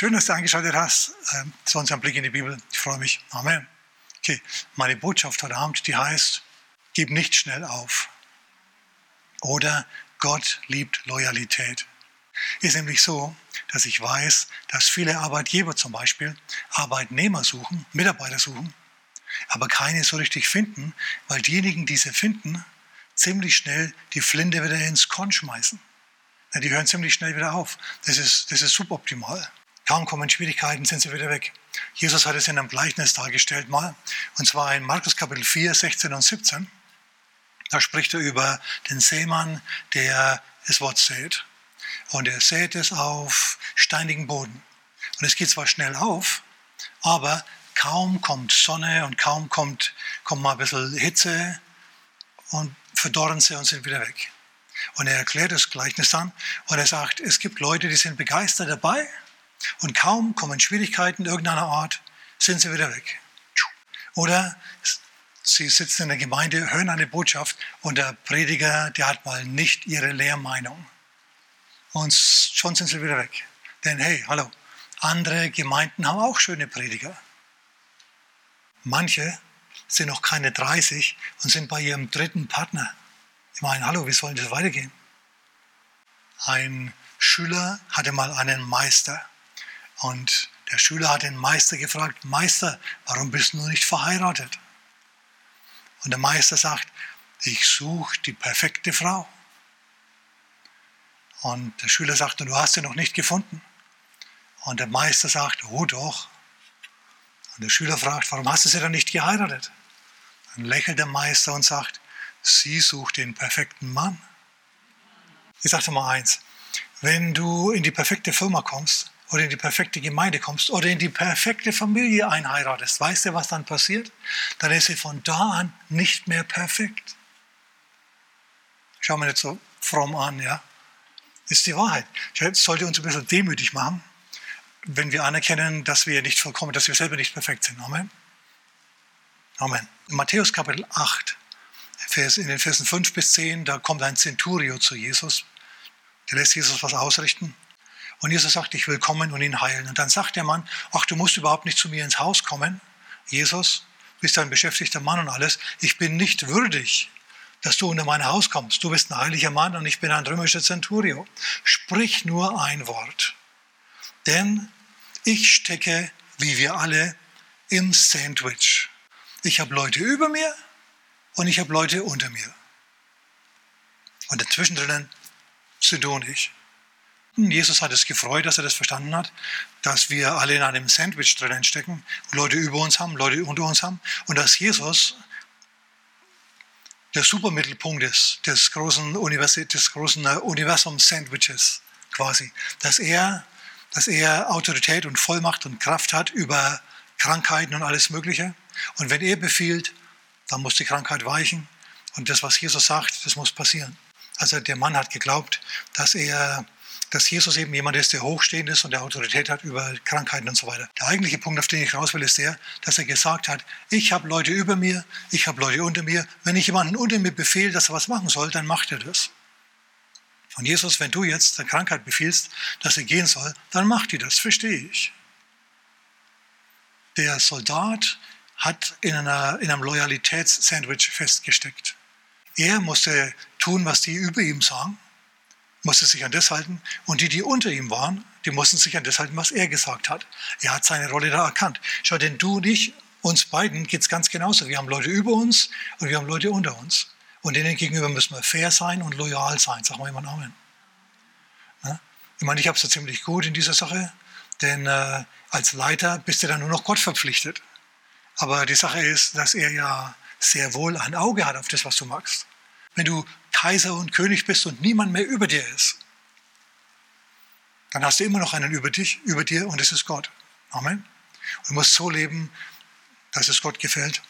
schön, dass du eingeschaltet hast ähm, zu unserem Blick in die Bibel. Ich freue mich. Amen. Okay, meine Botschaft heute Abend, die heißt, gib nicht schnell auf. Oder Gott liebt Loyalität. Ist nämlich so, dass ich weiß, dass viele Arbeitgeber zum Beispiel Arbeitnehmer suchen, Mitarbeiter suchen, aber keine so richtig finden, weil diejenigen, die sie finden, ziemlich schnell die Flinte wieder ins Korn schmeißen. Die hören ziemlich schnell wieder auf. Das ist, das ist suboptimal. Kaum kommen Schwierigkeiten, sind sie wieder weg. Jesus hat es in einem Gleichnis dargestellt mal, und zwar in Markus Kapitel 4, 16 und 17. Da spricht er über den Seemann, der das Wort sät. Und er sät es auf steinigen Boden. Und es geht zwar schnell auf, aber kaum kommt Sonne und kaum kommt, kommt mal ein bisschen Hitze und verdorren sie und sind wieder weg. Und er erklärt das Gleichnis dann und er sagt, es gibt Leute, die sind begeistert dabei und kaum kommen Schwierigkeiten irgendeiner Art, sind sie wieder weg. Oder sie sitzen in der Gemeinde, hören eine Botschaft und der Prediger, der hat mal nicht ihre Lehrmeinung. Und schon sind sie wieder weg. Denn hey, hallo, andere Gemeinden haben auch schöne Prediger. Manche sind noch keine 30 und sind bei ihrem dritten Partner. Ich meine, hallo, wie soll das weitergehen? Ein Schüler hatte mal einen Meister und der Schüler hat den Meister gefragt, Meister, warum bist du nicht verheiratet? Und der Meister sagt, ich suche die perfekte Frau. Und der Schüler sagt, du hast sie noch nicht gefunden. Und der Meister sagt, oh doch. Und der Schüler fragt, warum hast du sie dann nicht geheiratet? Dann lächelt der Meister und sagt, sie sucht den perfekten Mann. Ich sage dir mal eins, wenn du in die perfekte Firma kommst oder in die perfekte Gemeinde kommst oder in die perfekte Familie einheiratest, weißt du, was dann passiert? Dann ist sie von da an nicht mehr perfekt. Schau mir nicht so fromm an, ja. Ist die Wahrheit. Das sollte uns ein bisschen demütig machen, wenn wir anerkennen, dass wir nicht vollkommen, dass wir selber nicht perfekt sind. Amen. Amen. In Matthäus Kapitel 8, in den Versen 5 bis 10, da kommt ein Centurio zu Jesus. Der lässt Jesus was ausrichten. Und Jesus sagt, ich will kommen und ihn heilen. Und dann sagt der Mann, ach, du musst überhaupt nicht zu mir ins Haus kommen. Jesus, bist ein beschäftigter Mann und alles. Ich bin nicht würdig, dass du unter mein Haus kommst. Du bist ein heiliger Mann und ich bin ein römischer Centurio. Sprich nur ein Wort. Denn ich stecke, wie wir alle, im Sandwich. Ich habe Leute über mir und ich habe Leute unter mir. Und dazwischen drinnen sind du und ich. Jesus hat es gefreut, dass er das verstanden hat, dass wir alle in einem Sandwich drinnen stecken, Leute über uns haben, Leute unter uns haben und dass Jesus der Supermittelpunkt ist des großen, Univers des großen äh, Universum-Sandwiches quasi, dass er, dass er Autorität und Vollmacht und Kraft hat über Krankheiten und alles Mögliche. Und wenn er befiehlt, dann muss die Krankheit weichen. Und das, was Jesus sagt, das muss passieren. Also der Mann hat geglaubt, dass er dass Jesus eben jemand ist, der hochstehend ist und der Autorität hat über Krankheiten und so weiter. Der eigentliche Punkt, auf den ich raus will, ist der, dass er gesagt hat, ich habe Leute über mir, ich habe Leute unter mir. Wenn ich jemanden unter mir befehle, dass er was machen soll, dann macht er das. Und Jesus, wenn du jetzt der Krankheit befiehlst, dass er gehen soll, dann macht die das, verstehe ich. Der Soldat hat in, einer, in einem Loyalitätssandwich festgesteckt. Er musste tun, was die über ihm sagen musste sich an das halten. Und die, die unter ihm waren, die mussten sich an das halten, was er gesagt hat. Er hat seine Rolle da erkannt. Schau, denn du und ich, uns beiden geht es ganz genauso. Wir haben Leute über uns und wir haben Leute unter uns. Und denen gegenüber müssen wir fair sein und loyal sein. Sag mal jemand Amen. Na? Ich meine, ich habe es ja ziemlich gut in dieser Sache, denn äh, als Leiter bist du dann nur noch Gott verpflichtet. Aber die Sache ist, dass er ja sehr wohl ein Auge hat auf das, was du magst. Wenn du Kaiser und König bist und niemand mehr über dir ist, dann hast du immer noch einen über dich, über dir und es ist Gott. Amen. Und du musst so leben, dass es Gott gefällt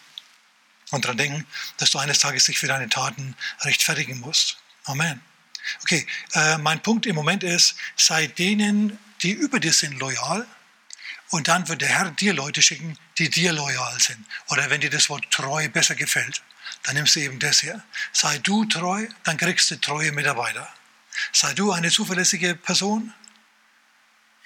und daran denken, dass du eines Tages dich für deine Taten rechtfertigen musst. Amen. Okay, äh, mein Punkt im Moment ist, sei denen, die über dir sind, loyal. Und dann wird der Herr dir Leute schicken, die dir loyal sind. Oder wenn dir das Wort treu besser gefällt dann nimmst du eben das her. Sei du treu, dann kriegst du treue Mitarbeiter. Sei du eine zuverlässige Person,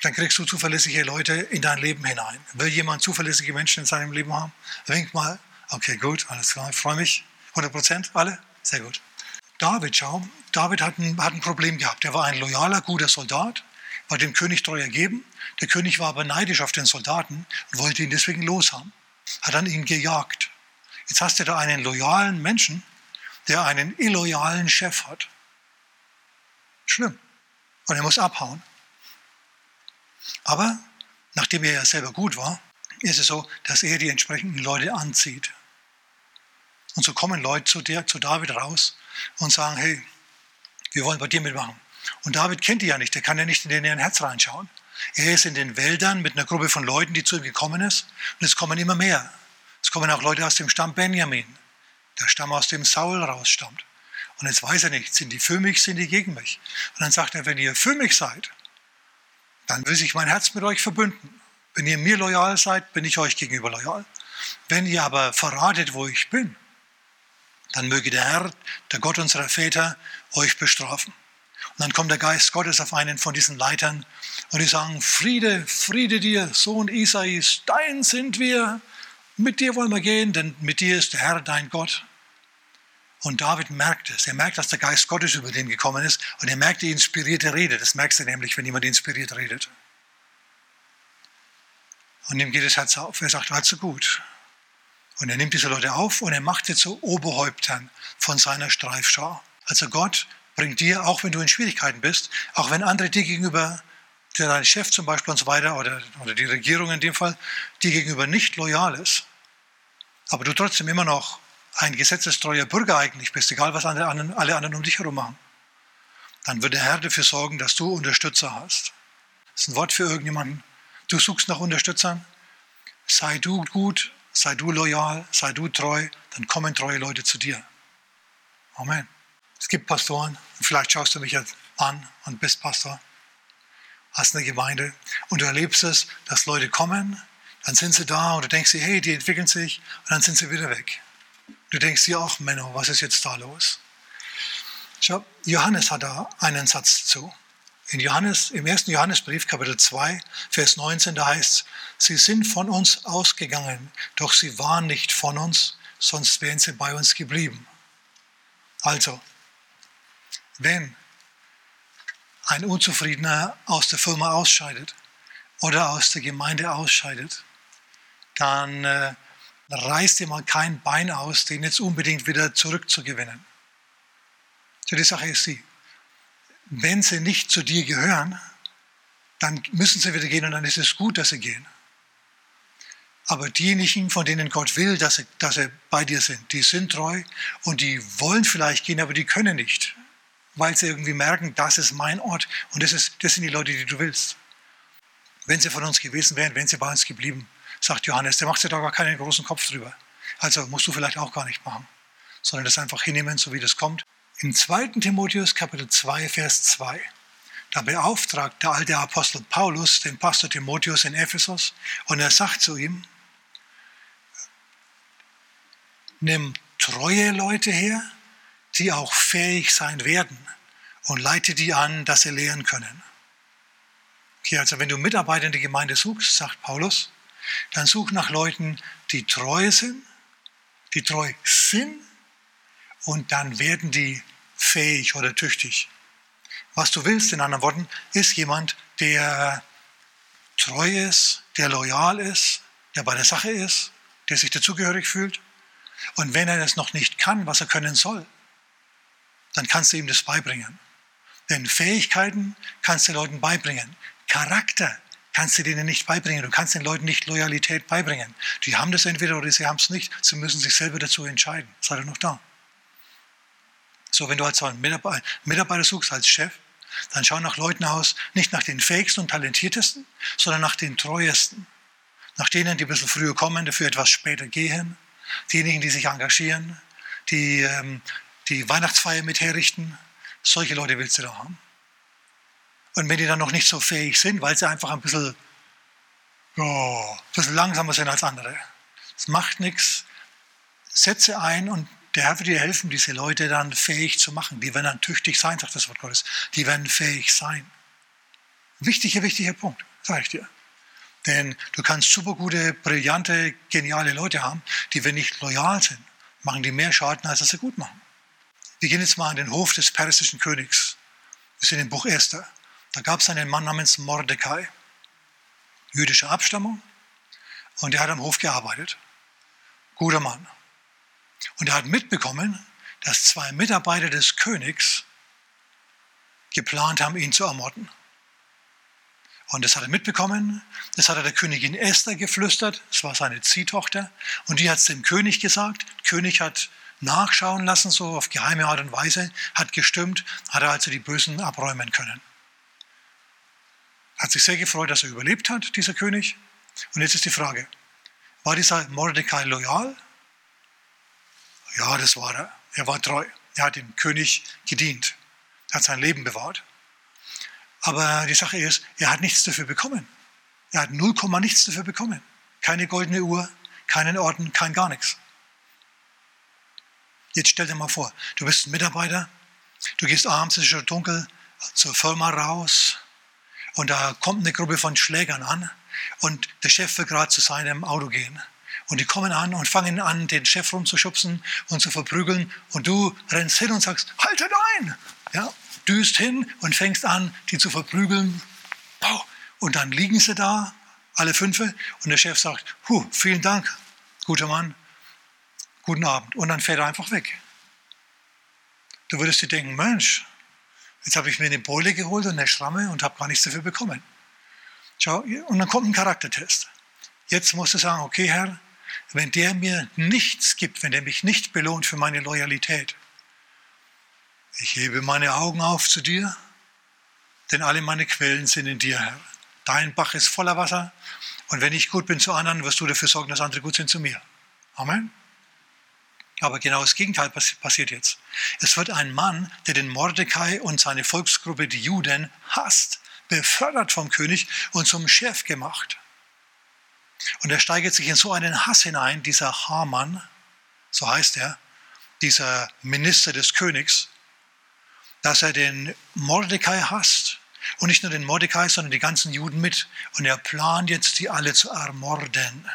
dann kriegst du zuverlässige Leute in dein Leben hinein. Will jemand zuverlässige Menschen in seinem Leben haben? Wink mal. Okay, gut, alles klar, ich freue mich. 100 Prozent, alle? Sehr gut. David, schau, David hat ein, hat ein Problem gehabt. Er war ein loyaler, guter Soldat, war dem König treu ergeben. Der König war aber neidisch auf den Soldaten und wollte ihn deswegen loshaben. Hat dann ihn gejagt. Jetzt hast du da einen loyalen Menschen, der einen illoyalen Chef hat. Schlimm. Und er muss abhauen. Aber nachdem er ja selber gut war, ist es so, dass er die entsprechenden Leute anzieht. Und so kommen Leute zu, der, zu David raus und sagen, hey, wir wollen bei dir mitmachen. Und David kennt die ja nicht, der kann ja nicht in deren Herz reinschauen. Er ist in den Wäldern mit einer Gruppe von Leuten, die zu ihm gekommen ist. Und es kommen immer mehr. Kommen auch Leute aus dem Stamm Benjamin, der Stamm, aus dem Saul rausstammt. Und jetzt weiß er nicht, sind die für mich, sind die gegen mich. Und dann sagt er, wenn ihr für mich seid, dann will sich mein Herz mit euch verbünden. Wenn ihr mir loyal seid, bin ich euch gegenüber loyal. Wenn ihr aber verratet, wo ich bin, dann möge der Herr, der Gott unserer Väter, euch bestrafen. Und dann kommt der Geist Gottes auf einen von diesen Leitern und die sagen, Friede, Friede dir, Sohn Isais, dein sind wir, mit dir wollen wir gehen, denn mit dir ist der Herr dein Gott. Und David merkt es. Er merkt, dass der Geist Gottes über den gekommen ist. Und er merkt die inspirierte Rede. Das merkst du nämlich, wenn jemand inspiriert redet. Und ihm geht das Herz auf. Er sagt, also gut. Und er nimmt diese Leute auf und er macht sie zu Oberhäuptern von seiner Streifschar. Also Gott bringt dir, auch wenn du in Schwierigkeiten bist, auch wenn andere dir gegenüber, der dein Chef zum Beispiel und so weiter, oder, oder die Regierung in dem Fall, dir gegenüber nicht loyal ist, aber du trotzdem immer noch ein gesetzestreuer Bürger eigentlich bist, egal was alle anderen, alle anderen um dich herum machen, dann wird der Herr dafür sorgen, dass du Unterstützer hast. Das ist ein Wort für irgendjemanden. Du suchst nach Unterstützern. Sei du gut, sei du loyal, sei du treu, dann kommen treue Leute zu dir. Amen. Es gibt Pastoren, vielleicht schaust du mich jetzt an und bist Pastor, hast eine Gemeinde und du erlebst es, dass Leute kommen, dann sind sie da und du denkst dir, hey, die entwickeln sich und dann sind sie wieder weg. Du denkst dir auch, Menno, was ist jetzt da los? Schau, Johannes hat da einen Satz zu. In Johannes, Im ersten Johannesbrief, Kapitel 2, Vers 19, da heißt es, sie sind von uns ausgegangen, doch sie waren nicht von uns, sonst wären sie bei uns geblieben. Also, wenn ein Unzufriedener aus der Firma ausscheidet oder aus der Gemeinde ausscheidet, dann äh, reißt mal kein Bein aus, den jetzt unbedingt wieder zurückzugewinnen. So die Sache ist sie, wenn sie nicht zu dir gehören, dann müssen sie wieder gehen und dann ist es gut, dass sie gehen. Aber diejenigen, von denen Gott will, dass sie, dass sie bei dir sind, die sind treu und die wollen vielleicht gehen, aber die können nicht, weil sie irgendwie merken, das ist mein Ort und das, ist, das sind die Leute, die du willst. Wenn sie von uns gewesen wären, wären sie bei uns geblieben sagt Johannes, der macht sich da gar keinen großen Kopf drüber. Also musst du vielleicht auch gar nicht machen, sondern das einfach hinnehmen, so wie das kommt. Im 2. Timotheus Kapitel 2, Vers 2, da beauftragt der alte Apostel Paulus den Pastor Timotheus in Ephesus und er sagt zu ihm, nimm treue Leute her, die auch fähig sein werden und leite die an, dass sie lehren können. Okay, also wenn du Mitarbeiter in der Gemeinde suchst, sagt Paulus, dann such nach Leuten, die treu sind, die treu sind und dann werden die fähig oder tüchtig. Was du willst, in anderen Worten, ist jemand, der treu ist, der loyal ist, der bei der Sache ist, der sich dazugehörig fühlt. Und wenn er das noch nicht kann, was er können soll, dann kannst du ihm das beibringen. Denn Fähigkeiten kannst du Leuten beibringen. Charakter kannst du denen nicht beibringen. Du kannst den Leuten nicht Loyalität beibringen. Die haben das entweder oder sie haben es nicht. Sie müssen sich selber dazu entscheiden. Seid ihr noch da? So, wenn du als Mitarbeiter, Mitarbeiter suchst, als Chef, dann schau nach Leuten aus, nicht nach den fähigsten und talentiertesten, sondern nach den treuesten. Nach denen, die ein bisschen früher kommen, dafür etwas später gehen. Diejenigen, die sich engagieren, die ähm, die Weihnachtsfeier mit herrichten. Solche Leute willst du da haben. Und wenn die dann noch nicht so fähig sind, weil sie einfach ein bisschen, oh, ein bisschen langsamer sind als andere, das macht nichts. Setze ein und der Herr wird dir helfen, diese Leute dann fähig zu machen. Die werden dann tüchtig sein, sagt das Wort Gottes. Die werden fähig sein. Wichtiger, wichtiger Punkt. sage ich dir. Denn du kannst super gute, brillante, geniale Leute haben, die, wenn nicht loyal sind, machen die mehr Schaden, als dass sie gut machen. Wir gehen jetzt mal an den Hof des persischen Königs. Wir sind im Buch Esther. Da gab es einen Mann namens Mordecai, jüdischer Abstammung, und der hat am Hof gearbeitet. Guter Mann. Und er hat mitbekommen, dass zwei Mitarbeiter des Königs geplant haben, ihn zu ermorden. Und das hat er mitbekommen, das hat er der Königin Esther geflüstert, das war seine Ziehtochter, und die hat es dem König gesagt. Der König hat nachschauen lassen, so auf geheime Art und Weise, hat gestimmt, hat er also die Bösen abräumen können. Hat sich sehr gefreut, dass er überlebt hat, dieser König. Und jetzt ist die Frage, war dieser Mordecai loyal? Ja, das war er. Er war treu. Er hat dem König gedient, hat sein Leben bewahrt. Aber die Sache ist, er hat nichts dafür bekommen. Er hat 0, nichts dafür bekommen. Keine goldene Uhr, keinen Orden, kein gar nichts. Jetzt stell dir mal vor, du bist ein Mitarbeiter, du gehst abends, es ist schon dunkel, zur Firma raus und da kommt eine Gruppe von Schlägern an und der Chef will gerade zu seinem Auto gehen. Und die kommen an und fangen an, den Chef rumzuschubsen und zu verprügeln. Und du rennst hin und sagst, haltet ein! Ja, düst hin und fängst an, die zu verprügeln. Und dann liegen sie da, alle fünf, und der Chef sagt, Huh, vielen Dank, guter Mann, guten Abend. Und dann fährt er einfach weg. Du würdest dir denken, Mensch, jetzt habe ich mir eine Beule geholt und eine Schramme und habe gar nichts dafür bekommen. Und dann kommt ein Charaktertest. Jetzt musst du sagen, okay Herr, wenn der mir nichts gibt, wenn der mich nicht belohnt für meine Loyalität, ich hebe meine Augen auf zu dir, denn alle meine Quellen sind in dir, Herr. Dein Bach ist voller Wasser und wenn ich gut bin zu anderen, wirst du dafür sorgen, dass andere gut sind zu mir. Amen. Aber genau das Gegenteil passiert jetzt. Es wird ein Mann, der den Mordecai und seine Volksgruppe, die Juden, hasst, befördert vom König und zum Chef gemacht. Und er steigert sich in so einen Hass hinein, dieser Haman, so heißt er, dieser Minister des Königs, dass er den Mordecai hasst. Und nicht nur den Mordecai, sondern die ganzen Juden mit. Und er plant jetzt, sie alle zu ermorden.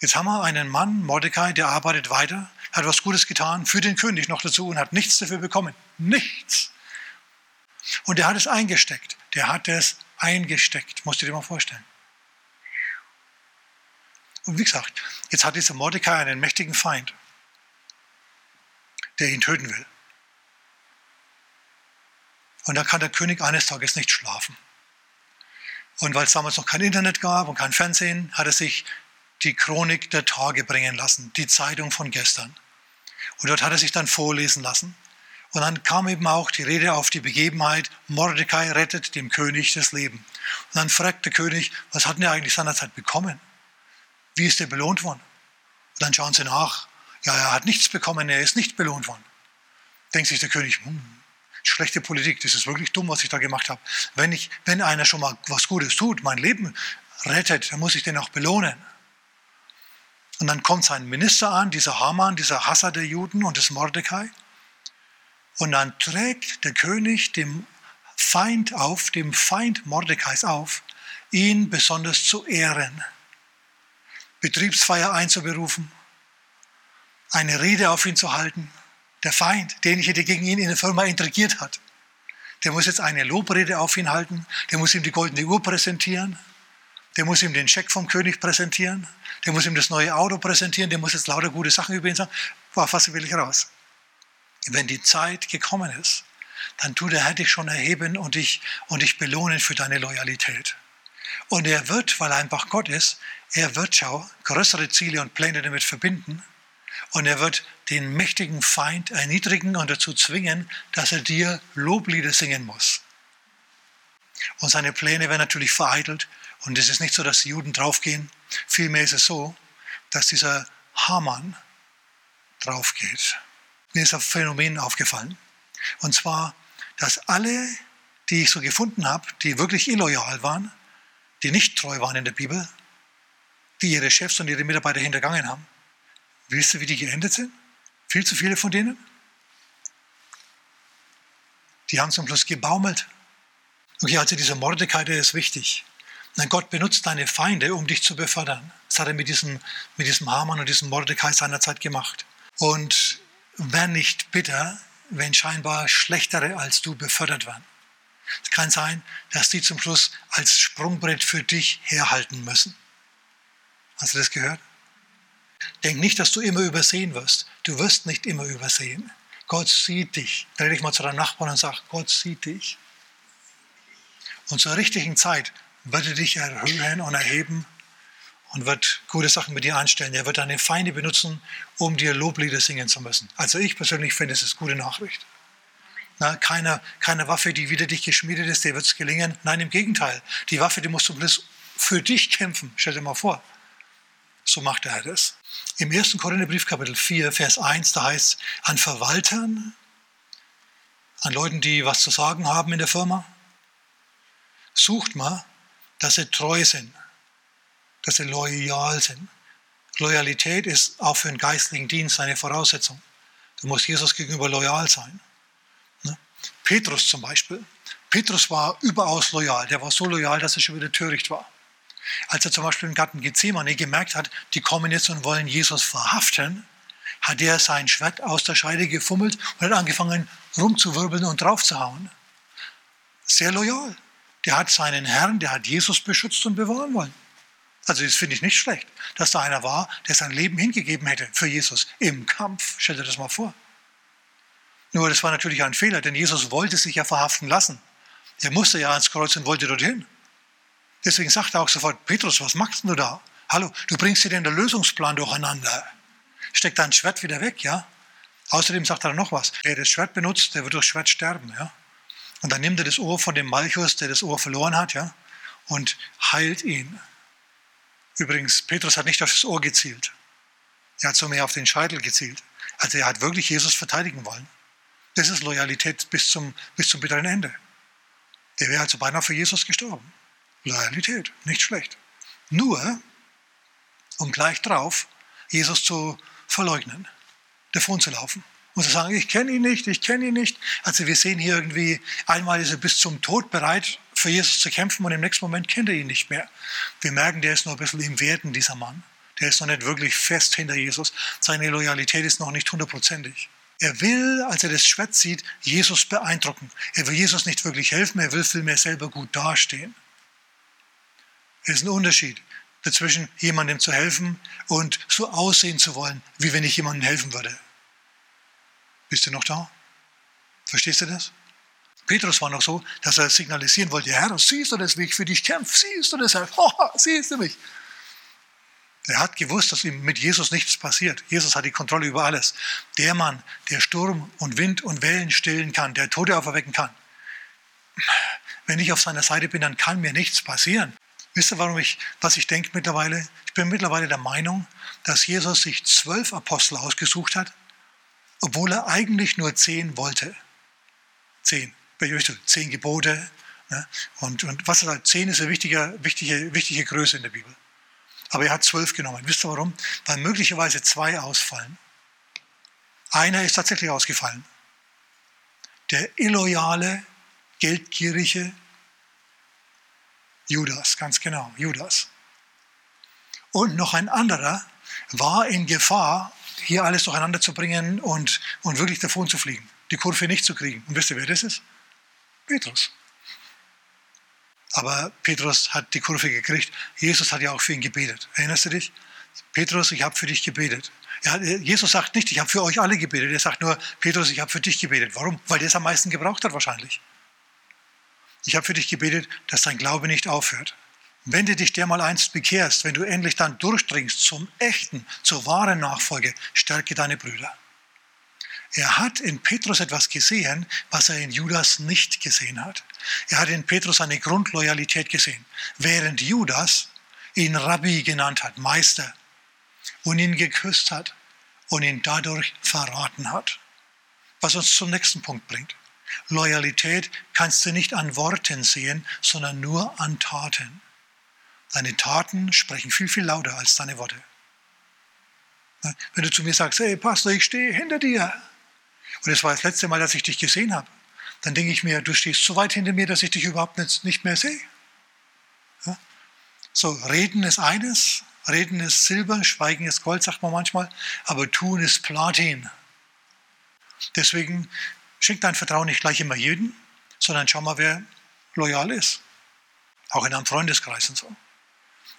Jetzt haben wir einen Mann, Mordecai, der arbeitet weiter, hat was Gutes getan, für den König noch dazu und hat nichts dafür bekommen. Nichts. Und der hat es eingesteckt. Der hat es eingesteckt. Musst du dir mal vorstellen. Und wie gesagt, jetzt hat dieser Mordecai einen mächtigen Feind, der ihn töten will. Und dann kann der König eines Tages nicht schlafen. Und weil es damals noch kein Internet gab und kein Fernsehen, hat er sich die Chronik der Tage bringen lassen, die Zeitung von gestern. Und dort hat er sich dann vorlesen lassen. Und dann kam eben auch die Rede auf die Begebenheit, Mordecai rettet dem König das Leben. Und dann fragt der König, was hat er eigentlich seinerzeit bekommen? Wie ist er belohnt worden? Und dann schauen sie nach. Ja, er hat nichts bekommen, er ist nicht belohnt worden. Denkt sich der König, hm, schlechte Politik, das ist wirklich dumm, was ich da gemacht habe. Wenn, ich, wenn einer schon mal was Gutes tut, mein Leben rettet, dann muss ich den auch belohnen. Und dann kommt sein Minister an, dieser Haman, dieser Hasser der Juden und des Mordecai. Und dann trägt der König dem Feind auf, dem Feind Mordecais auf, ihn besonders zu ehren. Betriebsfeier einzuberufen, eine Rede auf ihn zu halten, der Feind, den der gegen ihn in der Firma intrigiert hat, der muss jetzt eine Lobrede auf ihn halten, der muss ihm die goldene Uhr präsentieren, der muss ihm den Scheck vom König präsentieren, der muss ihm das neue Auto präsentieren, der muss jetzt lauter gute Sachen über ihn sagen. Boah, was will ich raus? Wenn die Zeit gekommen ist, dann tut der Herr dich schon erheben und dich, und dich belohnen für deine Loyalität. Und er wird, weil er einfach Gott ist, er wird, schau, größere Ziele und Pläne damit verbinden und er wird den mächtigen Feind erniedrigen und dazu zwingen, dass er dir Loblieder singen muss. Und seine Pläne werden natürlich vereitelt. Und es ist nicht so, dass die Juden draufgehen. Vielmehr ist es so, dass dieser Haman draufgeht. Mir ist ein Phänomen aufgefallen. Und zwar, dass alle, die ich so gefunden habe, die wirklich illoyal waren, die nicht treu waren in der Bibel, die ihre Chefs und ihre Mitarbeiter hintergangen haben, Wisst ihr, wie die geendet sind? Viel zu viele von denen? Die haben zum Schluss gebaumelt. Okay, also dieser Mordecai, der ist wichtig. Gott benutzt deine Feinde, um dich zu befördern. Das hat er mit diesem, mit diesem Haman und diesem Mordecai seinerzeit gemacht. Und wer nicht bitter, wenn scheinbar Schlechtere als du befördert werden. Es kann sein, dass die zum Schluss als Sprungbrett für dich herhalten müssen. Hast du das gehört? Denk nicht, dass du immer übersehen wirst. Du wirst nicht immer übersehen. Gott sieht dich. Dreh dich mal zu deinem Nachbarn und sag, Gott sieht dich. Und zur richtigen Zeit wird er dich erhöhen und erheben und wird gute Sachen mit dir anstellen. Er wird deine Feinde benutzen, um dir Loblieder singen zu müssen. Also ich persönlich finde, es ist gute Nachricht. Na, keine, keine Waffe, die wieder dich geschmiedet ist, dir wird es gelingen. Nein, im Gegenteil. Die Waffe, die musst du bloß für dich kämpfen. Stell dir mal vor. So macht er das. Im 1. Korintherbrief, Kapitel 4, Vers 1, da heißt an Verwaltern, an Leuten, die was zu sagen haben in der Firma, sucht mal, dass sie treu sind dass sie loyal sind. Loyalität ist auch für einen geistlichen Dienst eine Voraussetzung. Du musst Jesus gegenüber loyal sein. Ne? Petrus zum Beispiel. Petrus war überaus loyal. Der war so loyal, dass er schon wieder töricht war. Als er zum Beispiel im Garten Gethsemane gemerkt hat, die kommen jetzt und wollen Jesus verhaften, hat er sein Schwert aus der Scheide gefummelt und hat angefangen rumzuwirbeln und draufzuhauen. Sehr loyal. Der hat seinen Herrn, der hat Jesus beschützt und bewahren wollen. Also das finde ich nicht schlecht, dass da einer war, der sein Leben hingegeben hätte für Jesus im Kampf. Stell dir das mal vor. Nur das war natürlich ein Fehler, denn Jesus wollte sich ja verhaften lassen. Er musste ja ans Kreuz und wollte dorthin. Deswegen sagt er auch sofort, Petrus, was machst du da? Hallo, du bringst dir der Lösungsplan durcheinander. Steck dein Schwert wieder weg, ja? Außerdem sagt er noch was. Wer das Schwert benutzt, der wird durch Schwert sterben, ja? Und dann nimmt er das Ohr von dem Malchus, der das Ohr verloren hat, ja? Und heilt ihn. Übrigens, Petrus hat nicht auf das Ohr gezielt. Er hat so mehr auf den Scheitel gezielt. Also er hat wirklich Jesus verteidigen wollen. Das ist Loyalität bis zum, bis zum bitteren Ende. Er wäre also beinahe für Jesus gestorben. Loyalität, nicht schlecht. Nur, um gleich drauf Jesus zu verleugnen, davon zu laufen und zu sagen, ich kenne ihn nicht, ich kenne ihn nicht. Also wir sehen hier irgendwie, einmal ist er bis zum Tod bereit, für Jesus zu kämpfen und im nächsten Moment kennt er ihn nicht mehr. Wir merken, der ist noch ein bisschen im Werden, dieser Mann. Der ist noch nicht wirklich fest hinter Jesus. Seine Loyalität ist noch nicht hundertprozentig. Er will, als er das Schwert sieht, Jesus beeindrucken. Er will Jesus nicht wirklich helfen, er will vielmehr selber gut dastehen. Es ist ein Unterschied dazwischen, jemandem zu helfen und so aussehen zu wollen, wie wenn ich jemandem helfen würde. Bist du noch da? Verstehst du das? Petrus war noch so, dass er signalisieren wollte, Herr, siehst du das, wie ich für dich kämpfe? Siehst du das? Oh, siehst du mich? Er hat gewusst, dass ihm mit Jesus nichts passiert. Jesus hat die Kontrolle über alles. Der Mann, der Sturm und Wind und Wellen stillen kann, der Tote auferwecken kann. Wenn ich auf seiner Seite bin, dann kann mir nichts passieren. Wisst ihr, warum ich, was ich denke mittlerweile? Ich bin mittlerweile der Meinung, dass Jesus sich zwölf Apostel ausgesucht hat, obwohl er eigentlich nur zehn wollte. Zehn zehn Gebote. Ne? Und, und was ist halt, zehn ist eine wichtige, wichtige, wichtige Größe in der Bibel. Aber er hat zwölf genommen. Wisst ihr warum? Weil möglicherweise zwei ausfallen. Einer ist tatsächlich ausgefallen. Der illoyale, geldgierige Judas, ganz genau, Judas. Und noch ein anderer war in Gefahr, hier alles durcheinander zu bringen und, und wirklich davon zu fliegen, die Kurve nicht zu kriegen. Und wisst ihr, wer das ist? Petrus. Aber Petrus hat die Kurve gekriegt. Jesus hat ja auch für ihn gebetet. Erinnerst du dich? Petrus, ich habe für dich gebetet. Hat, Jesus sagt nicht, ich habe für euch alle gebetet. Er sagt nur, Petrus, ich habe für dich gebetet. Warum? Weil der es am meisten gebraucht hat wahrscheinlich. Ich habe für dich gebetet, dass dein Glaube nicht aufhört. Wenn du dich der mal einst bekehrst, wenn du endlich dann durchdringst zum echten, zur wahren Nachfolge, stärke deine Brüder. Er hat in Petrus etwas gesehen, was er in Judas nicht gesehen hat. Er hat in Petrus eine Grundloyalität gesehen, während Judas ihn Rabbi genannt hat, Meister, und ihn geküsst hat und ihn dadurch verraten hat. Was uns zum nächsten Punkt bringt. Loyalität kannst du nicht an Worten sehen, sondern nur an Taten. Deine Taten sprechen viel, viel lauter als deine Worte. Wenn du zu mir sagst, hey Pastor, ich stehe hinter dir, und es war das letzte Mal, dass ich dich gesehen habe, dann denke ich mir, du stehst so weit hinter mir, dass ich dich überhaupt nicht mehr sehe. Ja? So, reden ist eines, reden ist Silber, Schweigen ist Gold, sagt man manchmal, aber tun ist Platin. Deswegen schenk dein Vertrauen nicht gleich immer jedem, sondern schau mal, wer loyal ist. Auch in einem Freundeskreis und so.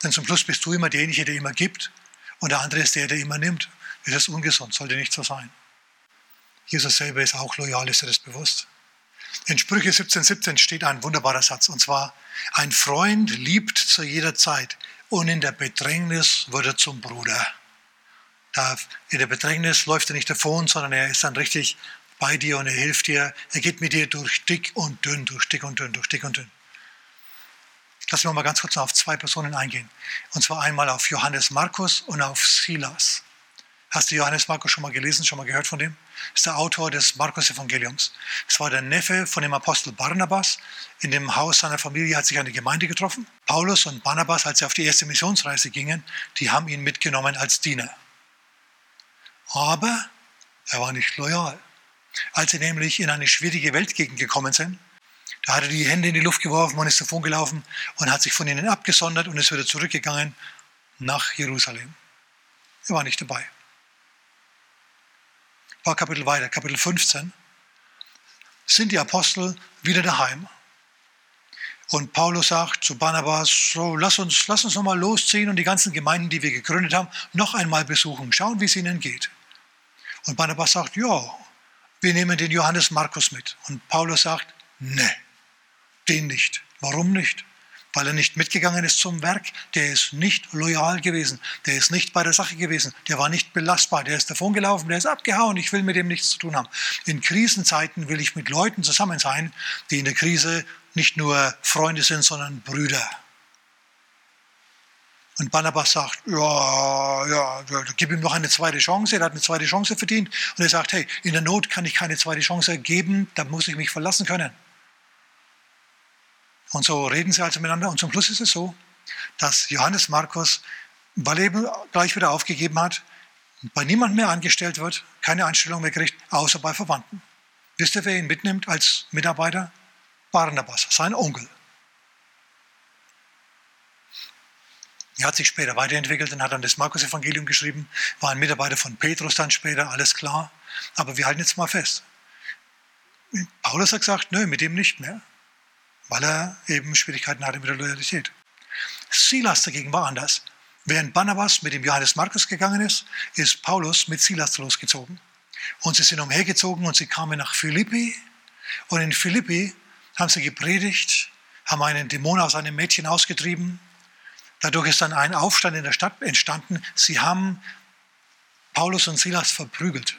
Denn zum Schluss bist du immer derjenige, der immer gibt und der andere ist der, der immer nimmt. Das ist ungesund, sollte nicht so sein. Jesus selber ist auch loyal, ist er das bewusst. In Sprüche 17,17 17 steht ein wunderbarer Satz, und zwar, ein Freund liebt zu jeder Zeit und in der Bedrängnis wird er zum Bruder. Da in der Bedrängnis läuft er nicht davon, sondern er ist dann richtig bei dir und er hilft dir. Er geht mit dir durch dick und dünn, durch dick und dünn, durch dick und dünn. Lassen wir mal ganz kurz auf zwei Personen eingehen. Und zwar einmal auf Johannes Markus und auf Silas. Hast du Johannes Markus schon mal gelesen, schon mal gehört von dem? Das ist der Autor des Markus-Evangeliums. Es war der Neffe von dem Apostel Barnabas. In dem Haus seiner Familie hat sich eine Gemeinde getroffen. Paulus und Barnabas, als sie auf die erste Missionsreise gingen, die haben ihn mitgenommen als Diener. Aber er war nicht loyal. Als sie nämlich in eine schwierige Weltgegend gekommen sind, da hat er die Hände in die Luft geworfen und ist davon gelaufen und hat sich von ihnen abgesondert und ist wieder zurückgegangen nach Jerusalem. Er war nicht dabei. Ein paar Kapitel weiter, Kapitel 15, sind die Apostel wieder daheim. Und Paulus sagt zu Barnabas, so lass uns, lass uns nochmal losziehen und die ganzen Gemeinden, die wir gegründet haben, noch einmal besuchen, schauen, wie es ihnen geht. Und Barnabas sagt, ja, wir nehmen den Johannes Markus mit. Und Paulus sagt, ne, den nicht. Warum nicht? Weil er nicht mitgegangen ist zum Werk. Der ist nicht loyal gewesen. Der ist nicht bei der Sache gewesen. Der war nicht belastbar. Der ist davongelaufen. Der ist abgehauen. Ich will mit dem nichts zu tun haben. In Krisenzeiten will ich mit Leuten zusammen sein, die in der Krise nicht nur Freunde sind, sondern Brüder. Und Barnabas sagt, ja, ja, gib ihm noch eine zweite Chance. Er hat eine zweite Chance verdient. Und er sagt, hey, in der Not kann ich keine zweite Chance geben, da muss ich mich verlassen können. Und so reden sie also miteinander. Und zum Schluss ist es so, dass Johannes Markus, weil er eben gleich wieder aufgegeben hat, bei niemandem mehr angestellt wird, keine Einstellung mehr kriegt, außer bei Verwandten. Wisst ihr, wer ihn mitnimmt als Mitarbeiter? Barnabas, sein Onkel. Er hat sich später weiterentwickelt und hat dann das Markus-Evangelium geschrieben, war ein Mitarbeiter von Petrus dann später, alles klar. Aber wir halten jetzt mal fest. Paulus hat gesagt, nö, mit dem nicht mehr weil er eben Schwierigkeiten hatte mit der Loyalität. Silas dagegen war anders. Während Barnabas mit dem Johannes Markus gegangen ist, ist Paulus mit Silas losgezogen. Und sie sind umhergezogen und sie kamen nach Philippi. Und in Philippi haben sie gepredigt, haben einen Dämon aus einem Mädchen ausgetrieben. Dadurch ist dann ein Aufstand in der Stadt entstanden. Sie haben Paulus und Silas verprügelt.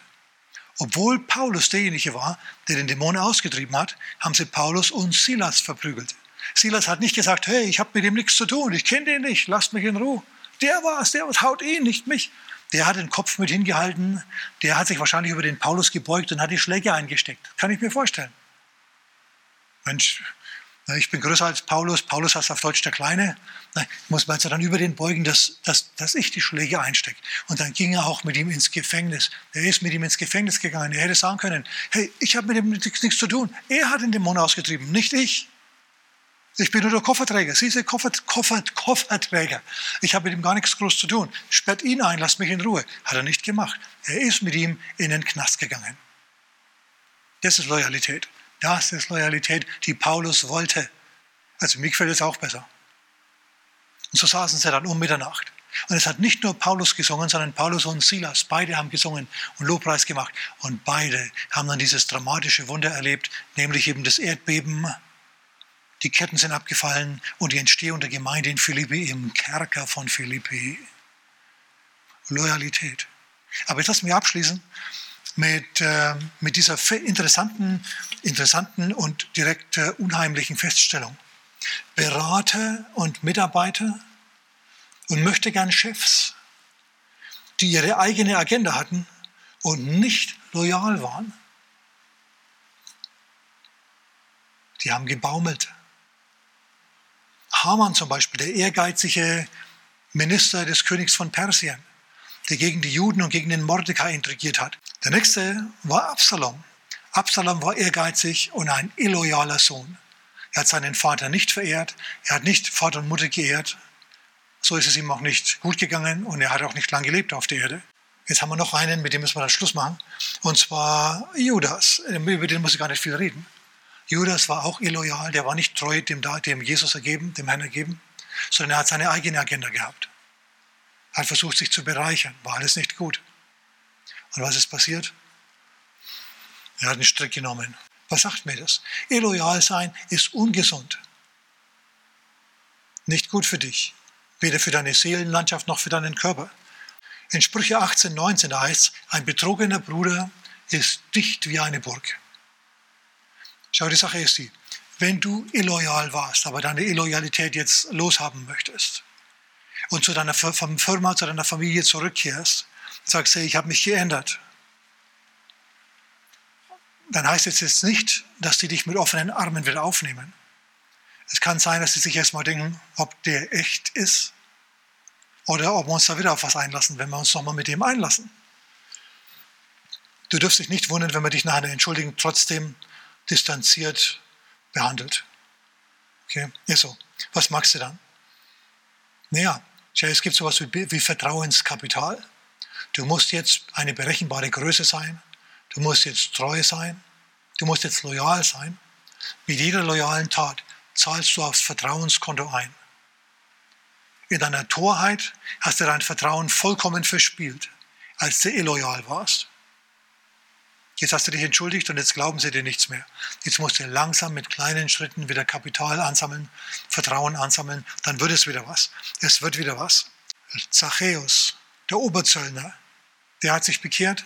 Obwohl Paulus derjenige war, der den Dämon ausgetrieben hat, haben sie Paulus und Silas verprügelt. Silas hat nicht gesagt, hey, ich habe mit dem nichts zu tun, ich kenne den nicht, lasst mich in Ruhe. Der war es, der was, haut ihn, nicht mich. Der hat den Kopf mit hingehalten, der hat sich wahrscheinlich über den Paulus gebeugt und hat die Schläge eingesteckt. Kann ich mir vorstellen. Mensch, ich bin größer als Paulus, Paulus heißt auf Deutsch der Kleine. Ich muss man also dann über den beugen, dass, dass, dass ich die Schläge einstecke. Und dann ging er auch mit ihm ins Gefängnis. Er ist mit ihm ins Gefängnis gegangen. Er hätte sagen können, hey, ich habe mit ihm nichts, zu tun. Er hat den Dämon ausgetrieben, nicht ich. Ich bin nur der Kofferträger. Sie ist Koffer, Koffer, Kofferträger. Ich habe mit ihm gar nichts groß zu tun. Sperrt ihn ein, lasst mich in Ruhe. Hat er nicht gemacht. Er ist mit ihm in den Knast gegangen. Das ist Loyalität. Das ist Loyalität, die Paulus wollte. Also mir gefällt es auch besser. Und so saßen sie dann um Mitternacht. Und es hat nicht nur Paulus gesungen, sondern Paulus und Silas. Beide haben gesungen und Lobpreis gemacht. Und beide haben dann dieses dramatische Wunder erlebt, nämlich eben das Erdbeben. Die Ketten sind abgefallen und die Entstehung der Gemeinde in Philippi im Kerker von Philippi. Loyalität. Aber jetzt lassen wir abschließen mit, äh, mit dieser interessanten, interessanten und direkt äh, unheimlichen Feststellung. Berater und Mitarbeiter und möchte gern Chefs, die ihre eigene Agenda hatten und nicht loyal waren, die haben gebaumelt. Haman zum Beispiel, der ehrgeizige Minister des Königs von Persien, der gegen die Juden und gegen den Mordecai intrigiert hat. Der nächste war Absalom. Absalom war ehrgeizig und ein illoyaler Sohn. Er hat seinen Vater nicht verehrt, er hat nicht Vater und Mutter geehrt So ist es ihm auch nicht gut gegangen und er hat auch nicht lang gelebt auf der Erde. Jetzt haben wir noch einen, mit dem müssen wir dann Schluss machen. Und zwar Judas. Über den muss ich gar nicht viel reden. Judas war auch illoyal, der war nicht treu dem, dem Jesus ergeben, dem Herrn ergeben, sondern er hat seine eigene Agenda gehabt. Er hat versucht, sich zu bereichern, war alles nicht gut. Und was ist passiert? Er hat einen Strick genommen. Was sagt mir das? Illoyal sein ist ungesund. Nicht gut für dich. Weder für deine Seelenlandschaft noch für deinen Körper. In Sprüche 18, 19 da heißt es, ein betrogener Bruder ist dicht wie eine Burg. Schau, die Sache ist die, wenn du illoyal warst, aber deine Illoyalität jetzt loshaben möchtest und zu deiner Firma, zu deiner Familie zurückkehrst, sagst, hey, ich habe mich geändert, dann heißt es jetzt nicht, dass die dich mit offenen Armen wieder aufnehmen. Es kann sein, dass sie sich erstmal denken, ob der echt ist oder ob wir uns da wieder auf was einlassen, wenn wir uns nochmal mit dem einlassen. Du dürfst dich nicht wundern, wenn wir dich nach einer Entschuldigung trotzdem distanziert behandelt. Okay, ist so. Was magst du dann? Naja, es gibt sowas wie, wie Vertrauenskapital. Du musst jetzt eine berechenbare Größe sein. Du musst jetzt treu sein. Du musst jetzt loyal sein. Mit jeder loyalen Tat zahlst du aufs Vertrauenskonto ein. In deiner Torheit hast du dein Vertrauen vollkommen verspielt, als du illoyal warst. Jetzt hast du dich entschuldigt und jetzt glauben sie dir nichts mehr. Jetzt musst du langsam mit kleinen Schritten wieder Kapital ansammeln, Vertrauen ansammeln, dann wird es wieder was. Es wird wieder was. Zachäus, der Oberzöllner, der hat sich bekehrt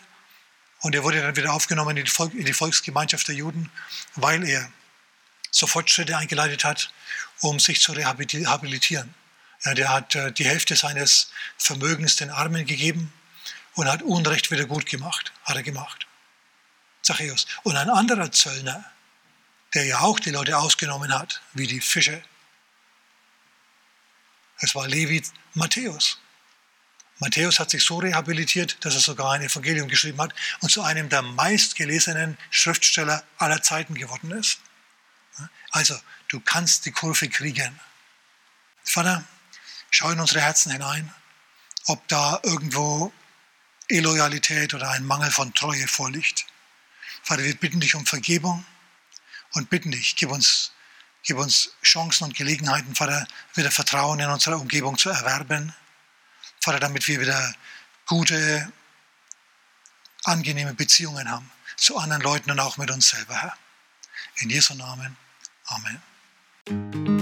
und er wurde dann wieder aufgenommen in die, Volk, in die Volksgemeinschaft der Juden, weil er sofort Schritte eingeleitet hat, um sich zu rehabilitieren. Ja, der hat äh, die Hälfte seines Vermögens den Armen gegeben und hat Unrecht wieder gut gemacht, hat er gemacht. Zachäus. Und ein anderer Zöllner, der ja auch die Leute ausgenommen hat, wie die Fische, es war Levi Matthäus. Matthäus hat sich so rehabilitiert, dass er sogar ein Evangelium geschrieben hat und zu einem der meistgelesenen Schriftsteller aller Zeiten geworden ist. Also, du kannst die Kurve kriegen. Vater, schau in unsere Herzen hinein, ob da irgendwo Illoyalität oder ein Mangel von Treue vorliegt. Vater, wir bitten dich um Vergebung und bitten dich, gib uns, gib uns Chancen und Gelegenheiten, Vater, wieder Vertrauen in unserer Umgebung zu erwerben Vater, damit wir wieder gute, angenehme Beziehungen haben zu anderen Leuten und auch mit uns selber, Herr. In Jesu Namen. Amen.